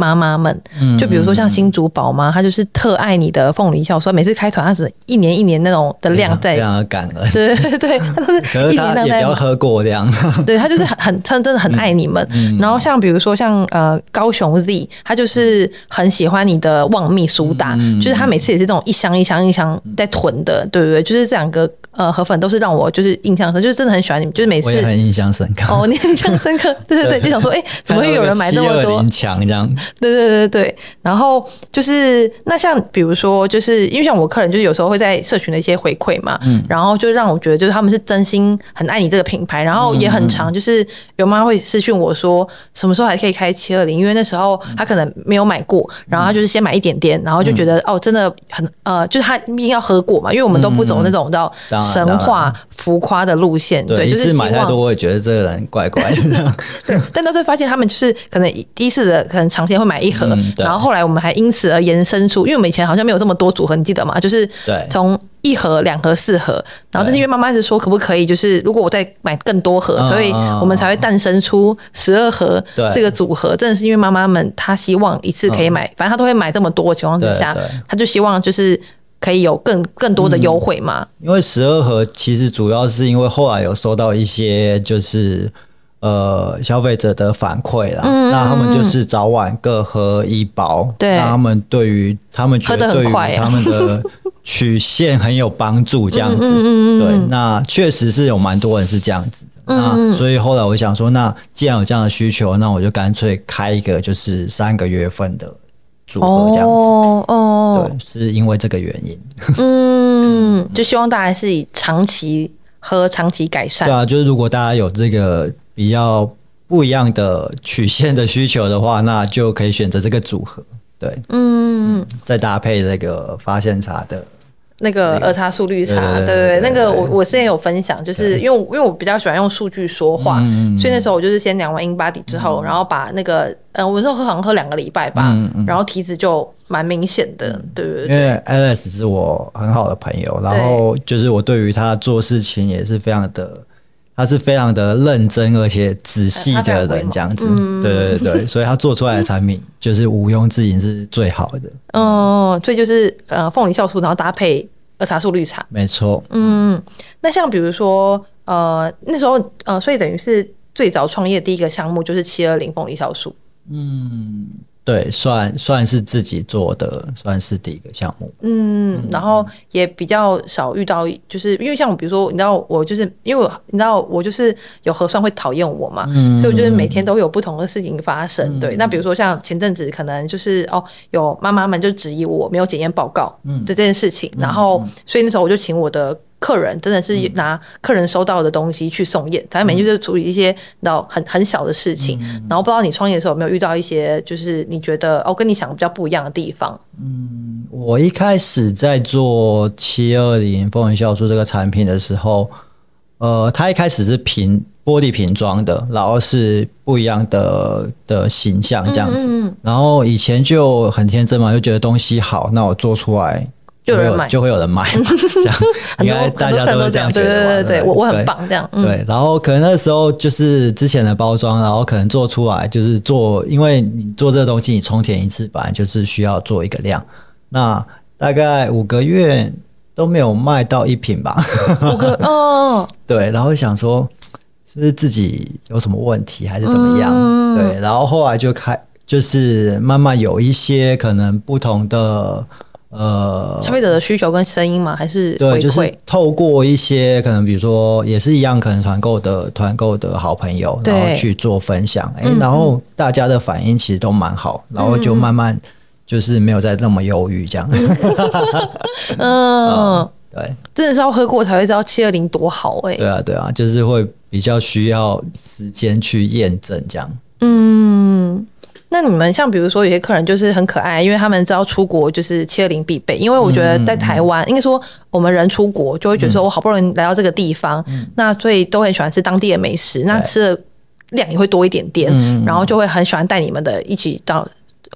妈妈们，就比如说像新竹宝妈，她就是特爱你的凤梨酵素，每次开团她是一年一年那种的量在，非常的感恩。对对 <laughs> 对，她都 <laughs> 是一年量在。不要喝过这样。<laughs> 对，她就是很很，她真的很爱你们。然后像比如说像呃高雄 Z，她就是很喜欢你的旺蜜苏打，就是她每次也是这种一箱一箱一箱在囤的，对不对？就是这两个呃河粉都是让我就是印象深，就是真的很喜欢你们，就是每次我也很印象深刻。哦，你印象深刻，对对对，就想说，哎，怎么会有人买那么多？强这样，对对对对，然后就是那像比如说，就是因为像我客人，就是有时候会在社群的一些回馈嘛，嗯，然后就让我觉得，就是他们是真心很爱你这个品牌，然后也很长，就是有妈会私讯我说，什么时候还可以开七二零？因为那时候他可能没有买过，然后他就是先买一点点，然后就觉得哦，真的很呃，就是他一定要喝过嘛，因为我们都不走那种叫神话浮夸的路线，对，就是买太多，我也觉得这个人怪怪的，<laughs> 对，但都是发现他们就是可能第一次的。可能长期会买一盒，嗯、然后后来我们还因此而延伸出，因为我们以前好像没有这么多组合，你记得吗？就是从一盒、两盒、四盒，然后但是因为妈妈一直说可不可以，就是如果我再买更多盒，所以我们才会诞生出十二盒这个组合。真的是因为妈妈们她希望一次可以买，反正她都会买这么多的情况之下，她就希望就是可以有更更多的优惠嘛。因为十二盒其实主要是因为后来有收到一些就是。呃，消费者的反馈啦，嗯、那他们就是早晚各喝一包，对，那他们对于他们觉得对于他们的 <laughs> 曲线很有帮助，这样子，对，那确实是有蛮多人是这样子的，嗯、那所以后来我想说，那既然有这样的需求，那我就干脆开一个就是三个月份的组合这样子，哦，哦。对，是因为这个原因，<laughs> 嗯，就希望大家是以长期喝、长期改善，对啊，就是如果大家有这个。比较不一样的曲线的需求的话，那就可以选择这个组合，对，嗯，再搭配那个发现茶的那个儿茶素绿茶，对对对，那个我我之前有分享，就是因为因为我比较喜欢用数据说话，所以那时候我就是先量完 InBody 之后，然后把那个呃，我那时候喝好像喝两个礼拜吧，然后体脂就蛮明显的，对对对，因为 Alex 是我很好的朋友，然后就是我对于他做事情也是非常的。他是非常的认真而且仔细的人，这样子，嗯、对对对，<laughs> 所以他做出来的产品就是毋庸置疑是最好的。哦，所以就是呃凤梨酵素，然后搭配儿茶素绿茶，没错。嗯，那像比如说呃那时候呃，所以等于是最早创业的第一个项目就是七二零凤梨酵素。嗯。对，算算是自己做的，算是第一个项目。嗯，然后也比较少遇到，就是因为像我，比如说，你知道我就是因为我，你知道我就是有核酸会讨厌我嘛，嗯、所以我就是每天都有不同的事情发生。嗯、对，那比如说像前阵子可能就是哦，有妈妈们就质疑我没有检验报告这件事情，嗯、然后所以那时候我就请我的。客人真的是拿客人收到的东西去送验，咱们就是处理一些然后很很小的事情，嗯、然后不知道你创业的时候有没有遇到一些就是你觉得哦跟你想的比较不一样的地方？嗯，我一开始在做七二零风云酵素这个产品的时候，呃，它一开始是瓶玻璃瓶装的，然后是不一样的的形象这样子，嗯嗯，然后以前就很天真嘛，就觉得东西好，那我做出来。就会有就会有人买，<laughs> 这样应该大家都会这样觉得。对对对，我我很棒这样。对，然后可能那时候就是之前的包装，然后可能做出来就是做，因为你做这个东西，你充填一次本来就是需要做一个量，那大概五个月都没有卖到一瓶吧。五个哦，<laughs> 对，然后想说是不是自己有什么问题，还是怎么样？对，然后后来就开，就是慢慢有一些可能不同的。呃，消费者的需求跟声音吗？还是对，就是透过一些可能，比如说也是一样，可能团购的团购的好朋友，然后去做分享，哎对，然后大家的反应其实都蛮好，嗯、然后就慢慢就是没有再那么忧郁这样。嗯，<laughs> 对，真的是要喝过才会知道七二零多好哎、欸。对啊，对啊，就是会比较需要时间去验证这样。嗯。那你们像比如说有些客人就是很可爱，因为他们知道出国就是七二零必备。因为我觉得在台湾，应该说我们人出国就会觉得说我好不容易来到这个地方，那所以都很喜欢吃当地的美食，那吃的量也会多一点点，然后就会很喜欢带你们的一起到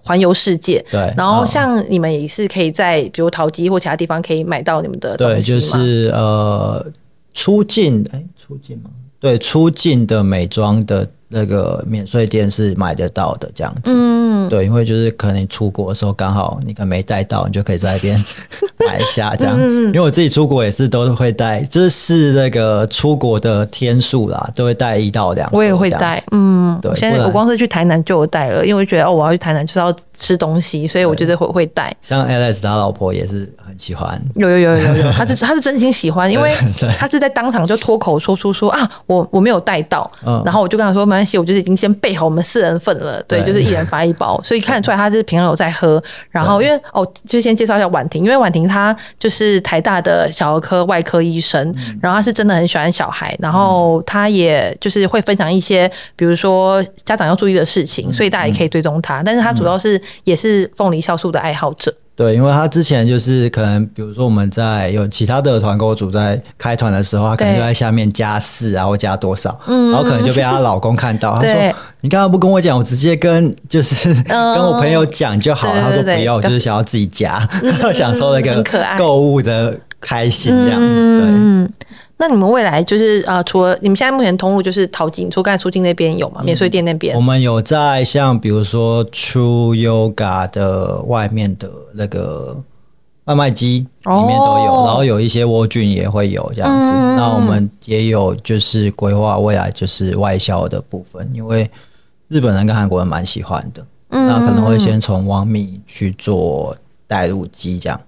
环游世界。对，然后像你们也是可以在比如淘机或其他地方可以买到你们的东西吗？对，就是呃出境哎出境吗？对，出境的美妆的。那个免税店是买得到的，这样子。嗯，对，因为就是可能你出国的时候刚好你可能没带到，你就可以在那边 <laughs> 买一下这样。嗯，因为我自己出国也是都会带，就是试那个出国的天数啦，都会带一到两。我也会带，嗯，对。现在我光是去台南就有带了，因为我觉得哦，我要去台南就是要吃东西，所以我觉得会会带。像 Alex 他老婆也是很喜欢，有有有有有，他是他是真心喜欢，因为 <laughs> 他是在当场就脱口说出说啊，我我没有带到，嗯，然后我就跟他说没关系，我就是已经先备好我们四人份了，对，对就是一人发一包，所以看得出来他就是平常有在喝。然后因为哦，就先介绍一下婉婷，因为婉婷她就是台大的小儿科外科医生，嗯，然后她是真的很喜欢小孩，然后她也就是会分享一些比如说家长要注意的事情，所以大家也可以追踪她。但是她主要是也是凤梨酵素的爱好者。对，因为他之前就是可能，比如说我们在有其他的团购组在开团的时候，他可能就在下面加四啊，或加多少，然后可能就被她老公看到，他说：“你刚刚不跟我讲，我直接跟就是 <laughs> 跟我朋友讲就好了。”他说：“不要，我就是想要自己加，<laughs> 享受那个购物的开心这样。”对。那你们未来就是啊、呃，除了你们现在目前通路就是淘金，除刚才出境那边有吗？免税店那边、嗯，我们有在像比如说 True Yoga 的外面的那个外卖机里面都有，哦、然后有一些窝菌也会有这样子。嗯、那我们也有就是规划未来就是外销的部分，因为日本人跟韩国人蛮喜欢的，嗯、那可能会先从网米去做带入机这样。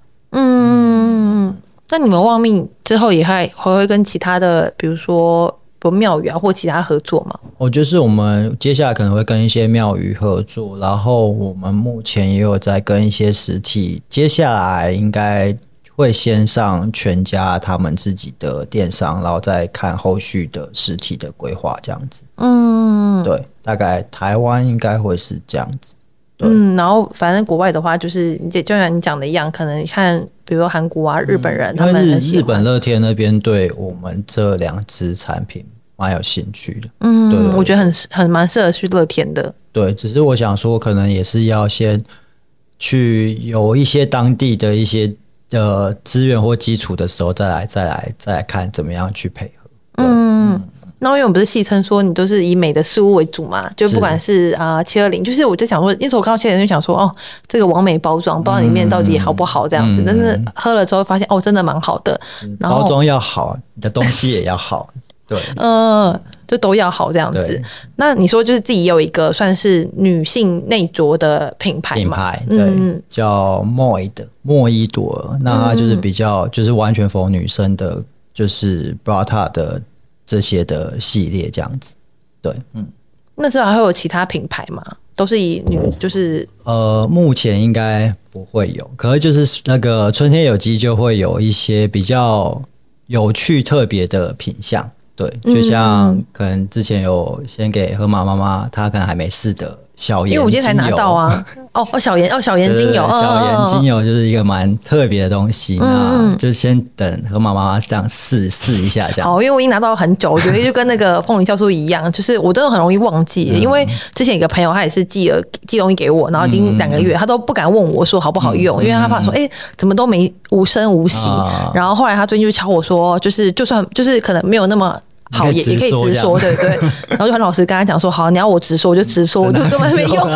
嗯。那你们旺命之后也还还会跟其他的，比如说不庙宇啊，或其他合作吗？我就是我们接下来可能会跟一些庙宇合作，然后我们目前也有在跟一些实体，接下来应该会先上全家他们自己的电商，然后再看后续的实体的规划这样子。嗯，对，大概台湾应该会是这样子。嗯，然后反正国外的话，就是就就像你讲的一样，可能你看，比如说韩国啊、日本人，嗯、他们。日本乐天那边对我们这两支产品蛮有兴趣的。嗯，对，我觉得很很蛮适合去乐天的。对，只是我想说，可能也是要先去有一些当地的一些呃资源或基础的时候，再来再来再来看怎么样去配合。嗯。嗯那因为我们不是戏称说你都是以美的事物为主嘛，就不管是啊七二零，就是我就想说，那时候我看到七二零就想说，哦，这个完美包装，不知道里面到底好不好这样子。嗯、但是喝了之后发现，哦，真的蛮好的。然后包装要好，你的东西也要好，对，嗯，<laughs> 就都要好这样子。那你说就是自己有一个算是女性内着的品牌嘛？品牌对，嗯、叫 Moid 莫伊朵尔，那它就是比较就是完全 for 女生的，就是 Bra 的。这些的系列这样子，对，嗯，那之后还会有其他品牌吗？都是以女，就是呃，目前应该不会有，可是就是那个春天有机就会有一些比较有趣特别的品相，对，就像可能之前有先给河马妈妈，她可能还没试的。小盐，因为我今天才拿到啊！<laughs> 哦哦，小盐哦，小盐精油，小盐精油就是一个蛮特别的东西，那就先等河马妈妈这样试试一下，这样。哦，因为我已经拿到很久，我觉得就跟那个凤梨酵素一样，就是我真的很容易忘记。因为之前有个朋友，他也是寄了寄东西给我，然后已经两个月，他都不敢问我说好不好用，因为他怕说，哎，怎么都没无声无息。然后后来他最近就敲我说，就是就算就是可能没有那么。好，也也可以直说，对对。<laughs> 然后就很老实跟他讲说，好，你要我直说，我就直说，我就根本 <laughs> <laughs> 还没用。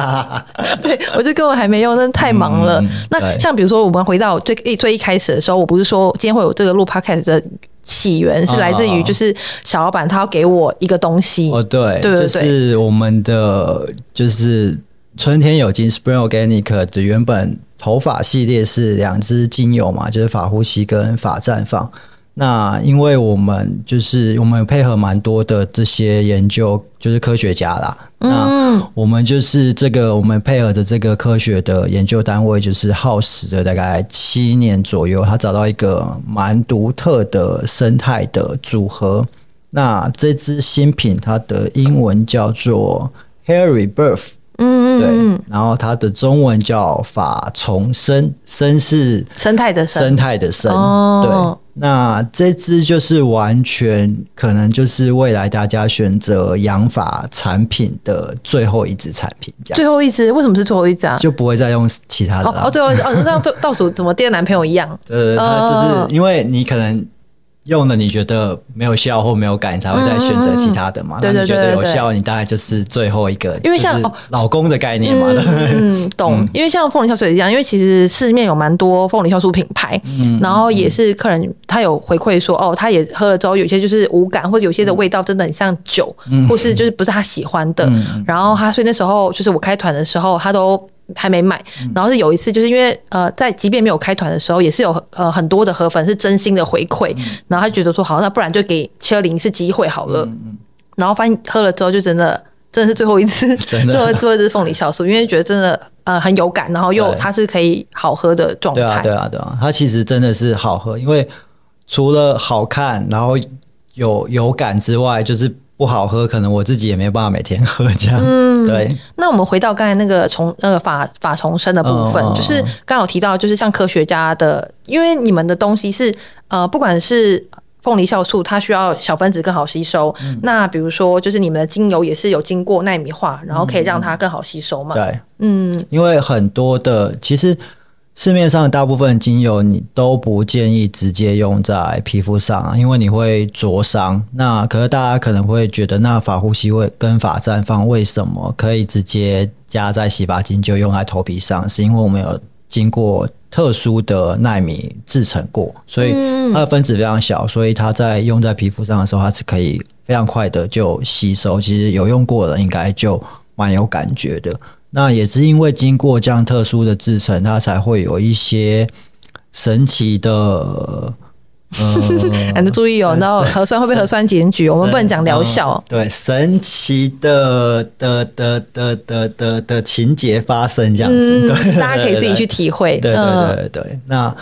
对，我就根本还没用，真的太忙了。那像比如说，我们回到最一最一开始的时候，我不是说今天会有这个录 podcast 的起源是来自于，就是小老板他要给我一个东西。哦，对，对，就是我们的就是春天有机 Spring Organic 的原本头发系列是两支精油嘛，就是法呼吸跟法绽放。那因为我们就是我们配合蛮多的这些研究，就是科学家啦。嗯、那我们就是这个我们配合的这个科学的研究单位，就是耗时了大概七年左右，他找到一个蛮独特的生态的组合。那这支新品它的英文叫做 Hair Rebirth。嗯嗯，对，然后它的中文叫法重生，生是生态的生，生态的生。哦、对，那这支就是完全可能就是未来大家选择养法产品的最后一支产品，这样。最后一支为什么是最后一支啊？就不会再用其他的。哦，最后哦，这样倒数怎么第二男朋友一样？<laughs> 呃，它就是因为你可能用了你觉得没有效或没有感，你才会再选择其他的嘛。那、嗯、你觉得有效，你大概就是最后一个，因为像老公的概念嘛。嗯，<laughs> 懂。因为像凤梨酵素也一样，因为其实市面有蛮多凤梨酵素品牌，嗯、然后也是客人他有回馈说，哦，他也喝了之后，有些就是无感，或者有些的味道真的很像酒，嗯、或是就是不是他喜欢的。嗯、然后他所以那时候就是我开团的时候，他都。还没买，然后是有一次，就是因为呃，在即便没有开团的时候，也是有呃很多的河粉是真心的回馈，然后他觉得说好，那不然就给七二零一次机会好了，然后发现喝了之后就真的真的是最后一次，<laughs> 最后最后一次凤梨酵素，因为觉得真的呃很有感，然后又它是可以好喝的状态，对啊对啊对啊，它其实真的是好喝，因为除了好看，然后有有感之外，就是。不好喝，可能我自己也没办法每天喝这样。嗯，对。那我们回到刚才那个从那个法法重生的部分，哦、就是刚刚有提到，就是像科学家的，因为你们的东西是呃，不管是凤梨酵素，它需要小分子更好吸收。嗯、那比如说，就是你们的精油也是有经过纳米化，然后可以让它更好吸收嘛？对，嗯，因为很多的其实。市面上大部分精油你都不建议直接用在皮肤上啊，因为你会灼伤。那可是大家可能会觉得，那法呼吸味跟法绽放为什么可以直接加在洗发精就用在头皮上？是因为我们有经过特殊的纳米制成过，所以它的分子非常小，所以它在用在皮肤上的时候，它是可以非常快的就吸收。其实有用过的应该就蛮有感觉的。那也是因为经过这样特殊的制成，它才会有一些神奇的呃，<laughs> 你的注意哦，然后核酸会不会核酸检举？我们不能讲疗效。对，神奇的的的的的的的情节发生这样子，对，大家可以自己去体会。对对对对，那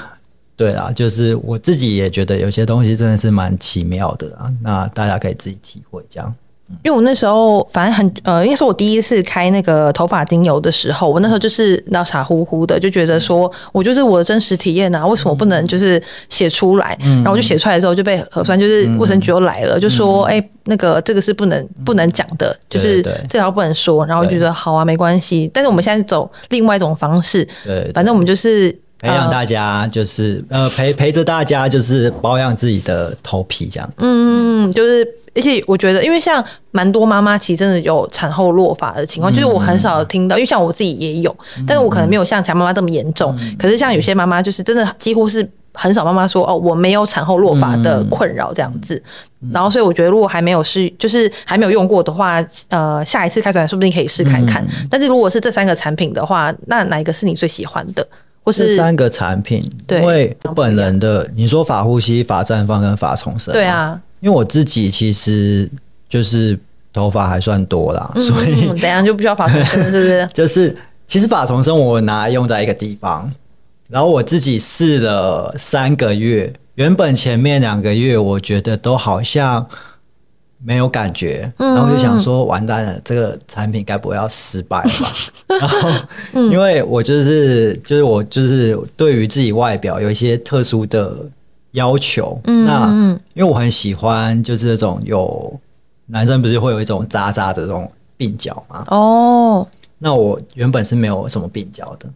对啊，就是我自己也觉得有些东西真的是蛮奇妙的啊，那大家可以自己体会这样。因为我那时候反正很呃，应该说我第一次开那个头发精油的时候，我那时候就是那傻乎乎的，就觉得说我就是我的真实体验啊，为什么不能就是写出来？然后我就写出来的时候就被核酸，就是卫生局又来了，就说哎，那个这个是不能不能讲的，就是这条不能说。然后我觉得好啊，没关系。但是我们现在走另外一种方式，对，反正我们就是培养大家，就是呃陪陪着大家，就是保养自己的头皮这样子。嗯，就是。而且我觉得，因为像蛮多妈妈其实真的有产后落发的情况，就是我很少听到，因为像我自己也有，但是我可能没有像其他妈妈这么严重。可是像有些妈妈，就是真的几乎是很少妈妈说哦，我没有产后落发的困扰这样子。然后，所以我觉得如果还没有试，就是还没有用过的话，呃，下一次开团说不定可以试看看。但是如果是这三个产品的话，那哪一个是你最喜欢的？或是这三个产品？对，因为本人的你说法呼吸、法绽放跟法重生，对啊。因为我自己其实就是头发还算多啦，嗯、所以等下就不需要法重生了，<laughs> 是不是？就是其实法重生我拿来用在一个地方，然后我自己试了三个月，原本前面两个月我觉得都好像没有感觉，然后我就想说完蛋了，这个产品该不会要失败了吧？<laughs> 然后因为我就是就是我就是对于自己外表有一些特殊的。要求，那因为我很喜欢，就是这种有男生不是会有一种渣渣的这种鬓角吗？哦，那我原本是没有什么鬓角的，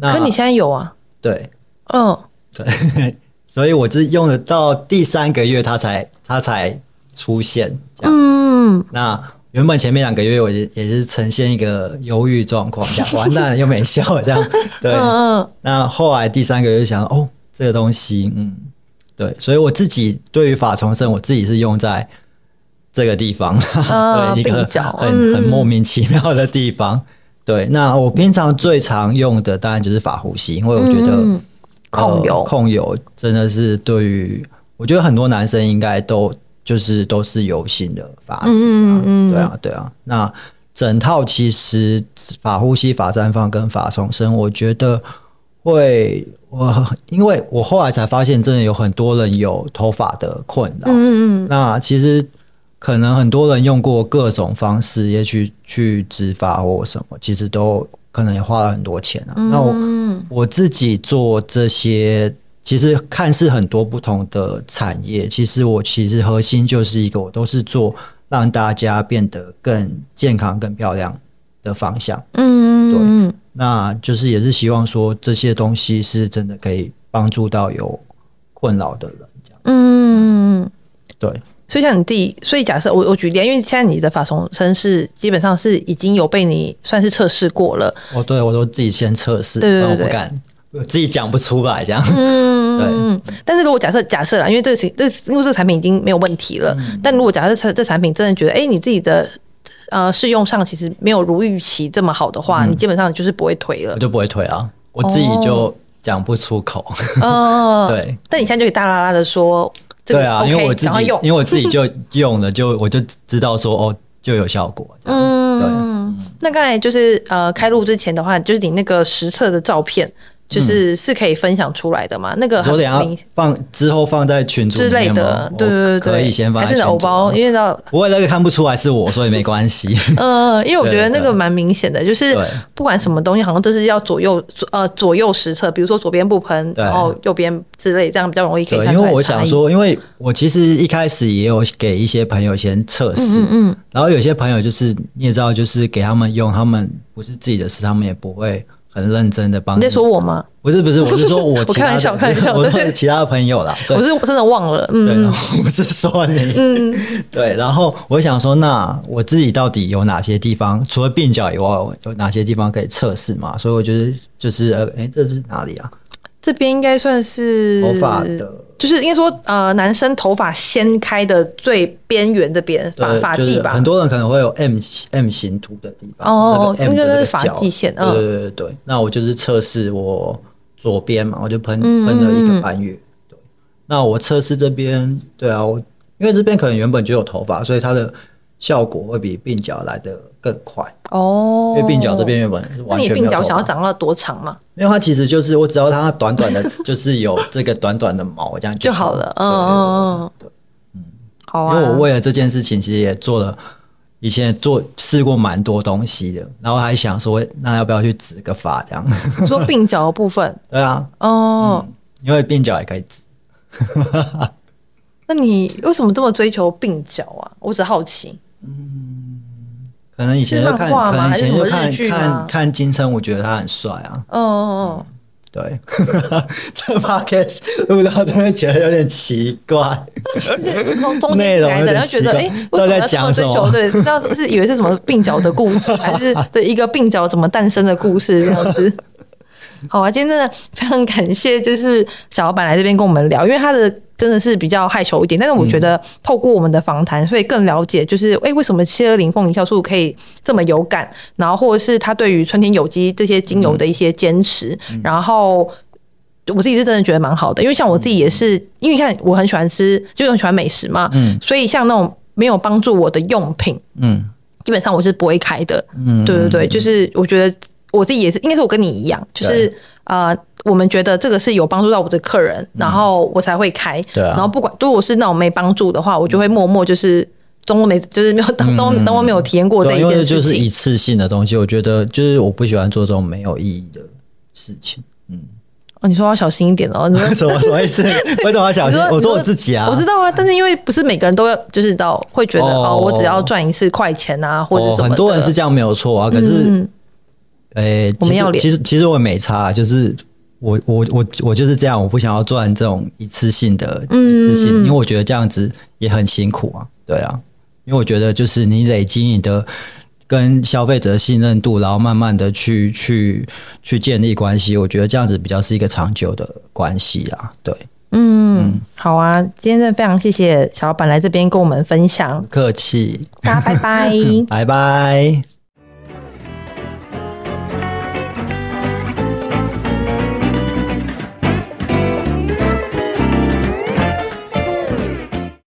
那可你现在有啊？对，嗯，对，<laughs> 所以我是用了到第三个月，它才它才出现这样。嗯，那原本前面两个月我也也是呈现一个忧郁状况，这样 <laughs> 完蛋了又没效，这样 <laughs> 对。嗯，那后来第三个月就想哦，这个东西，嗯。对，所以我自己对于法重生，我自己是用在这个地方，呃、<laughs> 对一个很很莫名其妙的地方。嗯、对，那我平常最常用的当然就是法呼吸，因为我觉得、嗯、控油、呃、控油真的是对于我觉得很多男生应该都就是都是油性的发质啊，嗯嗯对啊对啊。那整套其实法呼吸、法绽放跟法重生，我觉得会。我因为我后来才发现，真的有很多人有头发的困扰。嗯嗯。那其实可能很多人用过各种方式，也许去植发或什么，其实都可能也花了很多钱啊。嗯、那我我自己做这些，其实看似很多不同的产业，其实我其实核心就是一个，我都是做让大家变得更健康、更漂亮的方向。嗯，对。那就是也是希望说，这些东西是真的可以帮助到有困扰的人，这样。嗯。对。所以像你自己，所以假设我我举例，因为现在你的法从生是基本上是已经有被你算是测试过了。哦，对，我都自己先测试，对对对，我不敢，我自己讲不出来这样。嗯，<laughs> 对。但是如果假设假设啦，因为这个这因为这个产品已经没有问题了，嗯、但如果假设这这产品真的觉得，哎、欸，你自己的呃试用上其实没有如预期这么好的话，嗯、你基本上就是不会推了，我就不会推啊，我自己就讲不出口。哦，<laughs> 对。但你现在就可以大啦啦的说。对啊，因为我自己，因为我自己就用了，就 <laughs> 我就知道说哦，就有效果。嗯，对。那刚才就是呃，开录之前的话，就是你那个实测的照片。就是是可以分享出来的嘛？那个昨天要放之后放在群组之类的，对对对，可以先放在群组。还是偶包，因为到不会那个看不出来是我，所以没关系。<laughs> 嗯，因为我觉得那个蛮明显的，就是不管什么东西，好像都是要左右呃左右实测，比如说左边不喷，然后右边之类，这样比较容易可以看出来。因为我想说，因为我其实一开始也有给一些朋友先测试，嗯，然后有些朋友就是你也知道，就是给他们用，他们不是自己的事，他们也不会。很认真的帮你。你在说我吗？不是不是，我是说 <laughs> 我我开玩笑，开玩笑，我是其他的朋友啦。对，我是真的忘了。嗯，对，我是说你。嗯，<laughs> 对。然后我想说，那我自己到底有哪些地方，除了鬓角以外，有哪些地方可以测试嘛？所以我觉得就是，呃，哎，这是哪里啊？这边应该算是头发的，就是应该说，呃，男生头发掀开的最边缘这边发发际吧。很多人可能会有 M M 型秃的地方，哦，那个是发际线。对对对对，那我就是测试我左边嘛，我就喷喷了一个半月。对，那我测试这边，对啊，我因为这边可能原本就有头发，所以它的效果会比鬓角来得更快哦。因为鬓角这边原本。那你鬓角想要长到多长嘛？因为它其实就是我只要它短短的，<laughs> 就是有这个短短的毛，这样就好了。嗯嗯嗯，对，嗯，好啊。因为我为了这件事情，其实也做了，以前做试过蛮多东西的，然后还想说，那要不要去植个发这样？你 <laughs> 说鬓角的部分？<laughs> 对啊。哦，因为鬓角也可以植。那你为什么这么追求鬓角啊？我只好奇。嗯，可能以前就看，可能以前就看看看金城，我觉得他很帅啊。哦哦哦，对，<laughs> 这 podcast 录到都会觉得有点奇怪，从中间来的，然后觉得哎，为什么要这么追求？对，不知道是不是以为是什么鬓角的故事，<laughs> 还是对一个鬓角怎么诞生的故事这样子？好啊，今天真的非常感谢，就是小老板来这边跟我们聊，因为他的。真的是比较害羞一点，但是我觉得透过我们的访谈，会更了解，就是哎、欸，为什么七二零凤梨酵素可以这么有感，然后或者是他对于春天有机这些精油的一些坚持，嗯、然后我自己是真的觉得蛮好的，因为像我自己也是，因为你看我很喜欢吃，就很喜欢美食嘛，嗯，所以像那种没有帮助我的用品，嗯，基本上我是不会开的，嗯，对对对，就是我觉得我自己也是，应该是我跟你一样，就是呃。我们觉得这个是有帮助到我的客人，然后我才会开。对啊。然后不管如果是那种没帮助的话，我就会默默就是中没 <laughs> 就是没有当当当我没有体验过这一件事情。就是一次性的东西，我觉得就是我不喜欢做这种没有意义的事情。嗯。哦，你说要小心一点哦。什么 <laughs> 什么意思？<laughs> 为什么要小心？我说我自己啊。我知道啊，但是因为不是每个人都要就是到会觉得哦，我只要赚一次快钱啊，或者什么。很多人是这样没有错啊，可是，诶，我们要脸其实其实我也没差，就是。我我我我就是这样，我不想要赚这种一次性的一次性，因为我觉得这样子也很辛苦啊，对啊，因为我觉得就是你累积你的跟消费者的信任度，然后慢慢的去去去建立关系，我觉得这样子比较是一个长久的关系啊，对，嗯，嗯。好啊，今天真的非常谢谢小老板来这边跟我们分享，客气，大家拜拜，<laughs> 拜拜。